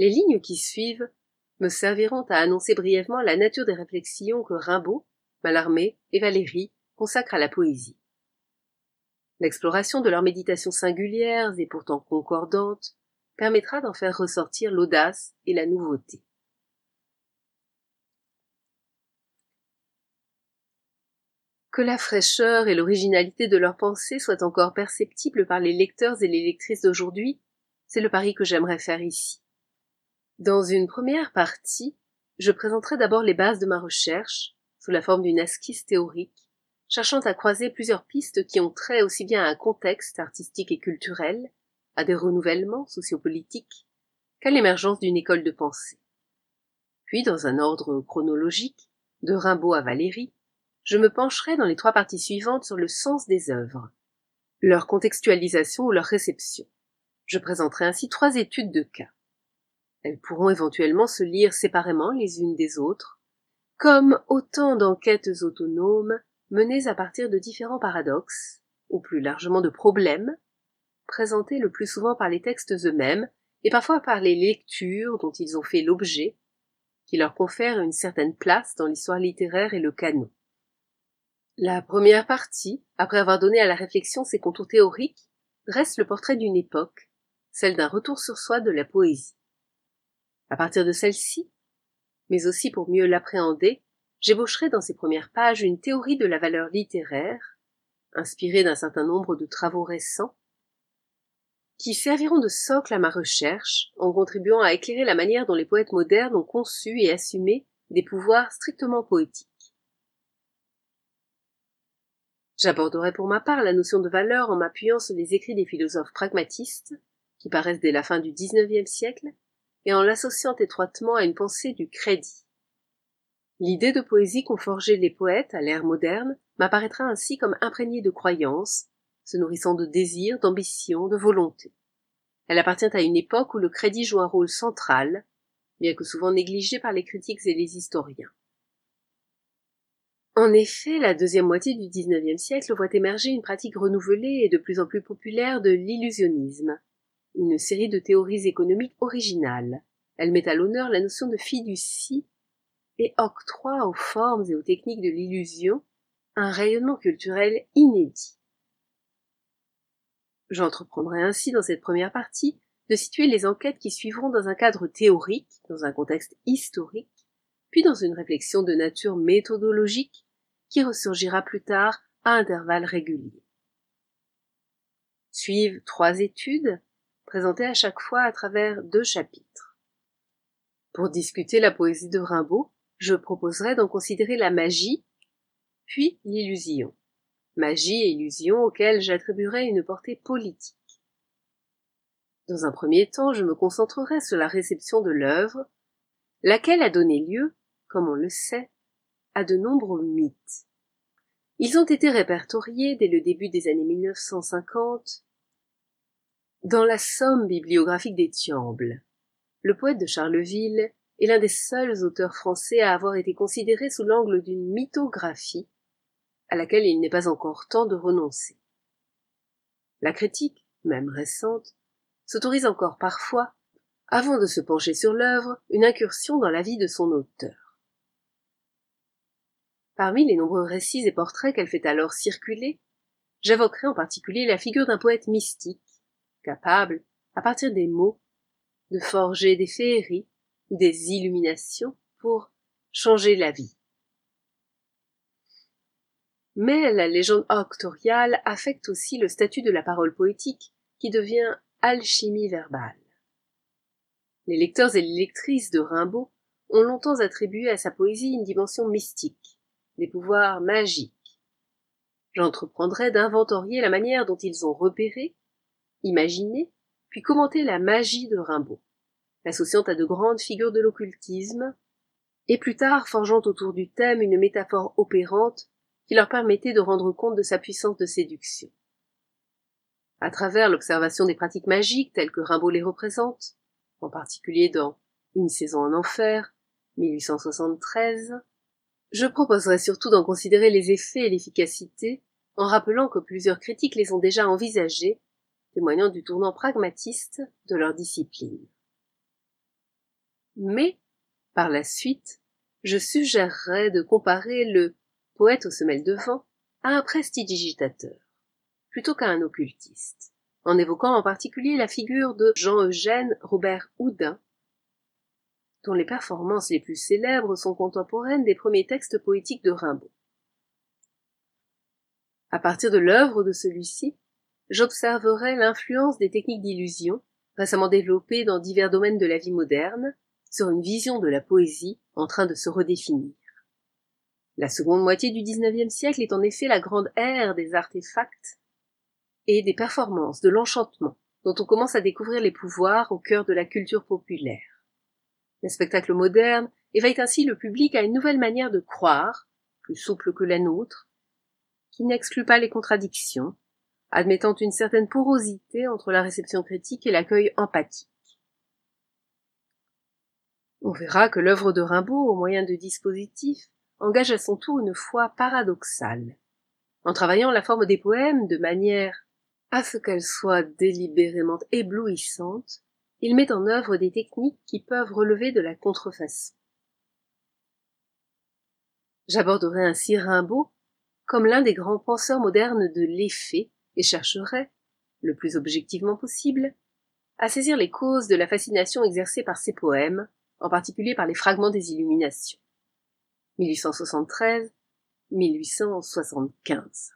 Les lignes qui suivent me serviront à annoncer brièvement la nature des réflexions que Rimbaud, Mallarmé et Valéry consacrent à la poésie. L'exploration de leurs méditations singulières et pourtant concordantes permettra d'en faire ressortir l'audace et la nouveauté. Que la fraîcheur et l'originalité de leurs pensées soient encore perceptibles par les lecteurs et les lectrices d'aujourd'hui, c'est le pari que j'aimerais faire ici. Dans une première partie, je présenterai d'abord les bases de ma recherche, sous la forme d'une esquisse théorique, cherchant à croiser plusieurs pistes qui ont trait aussi bien à un contexte artistique et culturel, à des renouvellements sociopolitiques, qu'à l'émergence d'une école de pensée. Puis, dans un ordre chronologique, de Rimbaud à Valéry, je me pencherai dans les trois parties suivantes sur le sens des œuvres, leur contextualisation ou leur réception. Je présenterai ainsi trois études de cas. Elles pourront éventuellement se lire séparément les unes des autres, comme autant d'enquêtes autonomes menées à partir de différents paradoxes, ou plus largement de problèmes, présentés le plus souvent par les textes eux-mêmes, et parfois par les lectures dont ils ont fait l'objet, qui leur confèrent une certaine place dans l'histoire littéraire et le canon. La première partie, après avoir donné à la réflexion ses contours théoriques, dresse le portrait d'une époque, celle d'un retour sur soi de la poésie. À partir de celle-ci, mais aussi pour mieux l'appréhender, j'ébaucherai dans ces premières pages une théorie de la valeur littéraire, inspirée d'un certain nombre de travaux récents, qui serviront de socle à ma recherche en contribuant à éclairer la manière dont les poètes modernes ont conçu et assumé des pouvoirs strictement poétiques. J'aborderai pour ma part la notion de valeur en m'appuyant sur les écrits des philosophes pragmatistes, qui paraissent dès la fin du XIXe siècle, et en l'associant étroitement à une pensée du crédit. L'idée de poésie qu'ont forgé les poètes à l'ère moderne m'apparaîtra ainsi comme imprégnée de croyances, se nourrissant de désirs, d'ambition, de volonté. Elle appartient à une époque où le crédit joue un rôle central, bien que souvent négligé par les critiques et les historiens. En effet, la deuxième moitié du XIXe siècle voit émerger une pratique renouvelée et de plus en plus populaire de l'illusionnisme, une série de théories économiques originales. Elle met à l'honneur la notion de fiducie et octroie aux formes et aux techniques de l'illusion un rayonnement culturel inédit. J'entreprendrai ainsi dans cette première partie de situer les enquêtes qui suivront dans un cadre théorique, dans un contexte historique, puis dans une réflexion de nature méthodologique qui ressurgira plus tard à intervalles réguliers. Suivent trois études présenté à chaque fois à travers deux chapitres. Pour discuter la poésie de Rimbaud, je proposerai d'en considérer la magie, puis l'illusion. Magie et illusion auxquelles j'attribuerai une portée politique. Dans un premier temps, je me concentrerai sur la réception de l'œuvre, laquelle a donné lieu, comme on le sait, à de nombreux mythes. Ils ont été répertoriés dès le début des années 1950 dans la somme bibliographique des Tiambles, le poète de Charleville est l'un des seuls auteurs français à avoir été considéré sous l'angle d'une mythographie, à laquelle il n'est pas encore temps de renoncer. La critique, même récente, s'autorise encore parfois, avant de se pencher sur l'œuvre, une incursion dans la vie de son auteur. Parmi les nombreux récits et portraits qu'elle fait alors circuler, j'évoquerai en particulier la figure d'un poète mystique, capable, à partir des mots, de forger des féeries ou des illuminations pour changer la vie. Mais la légende octoriale affecte aussi le statut de la parole poétique, qui devient alchimie verbale. Les lecteurs et les lectrices de Rimbaud ont longtemps attribué à sa poésie une dimension mystique, des pouvoirs magiques. J'entreprendrai d'inventorier la manière dont ils ont repéré imaginer, puis commenter la magie de Rimbaud, l'associant à de grandes figures de l'occultisme, et plus tard forgeant autour du thème une métaphore opérante qui leur permettait de rendre compte de sa puissance de séduction. À travers l'observation des pratiques magiques telles que Rimbaud les représente, en particulier dans Une saison en enfer, 1873, je proposerai surtout d'en considérer les effets et l'efficacité, en rappelant que plusieurs critiques les ont déjà envisagés témoignant du tournant pragmatiste de leur discipline. Mais, par la suite, je suggérerais de comparer le poète aux semelles de vent à un prestidigitateur, plutôt qu'à un occultiste, en évoquant en particulier la figure de Jean-Eugène Robert Houdin, dont les performances les plus célèbres sont contemporaines des premiers textes poétiques de Rimbaud. À partir de l'œuvre de celui-ci, j'observerai l'influence des techniques d'illusion, récemment développées dans divers domaines de la vie moderne, sur une vision de la poésie en train de se redéfinir. La seconde moitié du XIXe siècle est en effet la grande ère des artefacts et des performances, de l'enchantement, dont on commence à découvrir les pouvoirs au cœur de la culture populaire. Le spectacle moderne éveille ainsi le public à une nouvelle manière de croire, plus souple que la nôtre, qui n'exclut pas les contradictions, admettant une certaine porosité entre la réception critique et l'accueil empathique. On verra que l'œuvre de Rimbaud, au moyen de dispositifs, engage à son tour une foi paradoxale. En travaillant la forme des poèmes de manière à ce qu'elle soit délibérément éblouissante, il met en œuvre des techniques qui peuvent relever de la contrefaçon. J'aborderai ainsi Rimbaud comme l'un des grands penseurs modernes de l'effet et chercherai, le plus objectivement possible, à saisir les causes de la fascination exercée par ses poèmes, en particulier par les fragments des Illuminations. 1873-1875.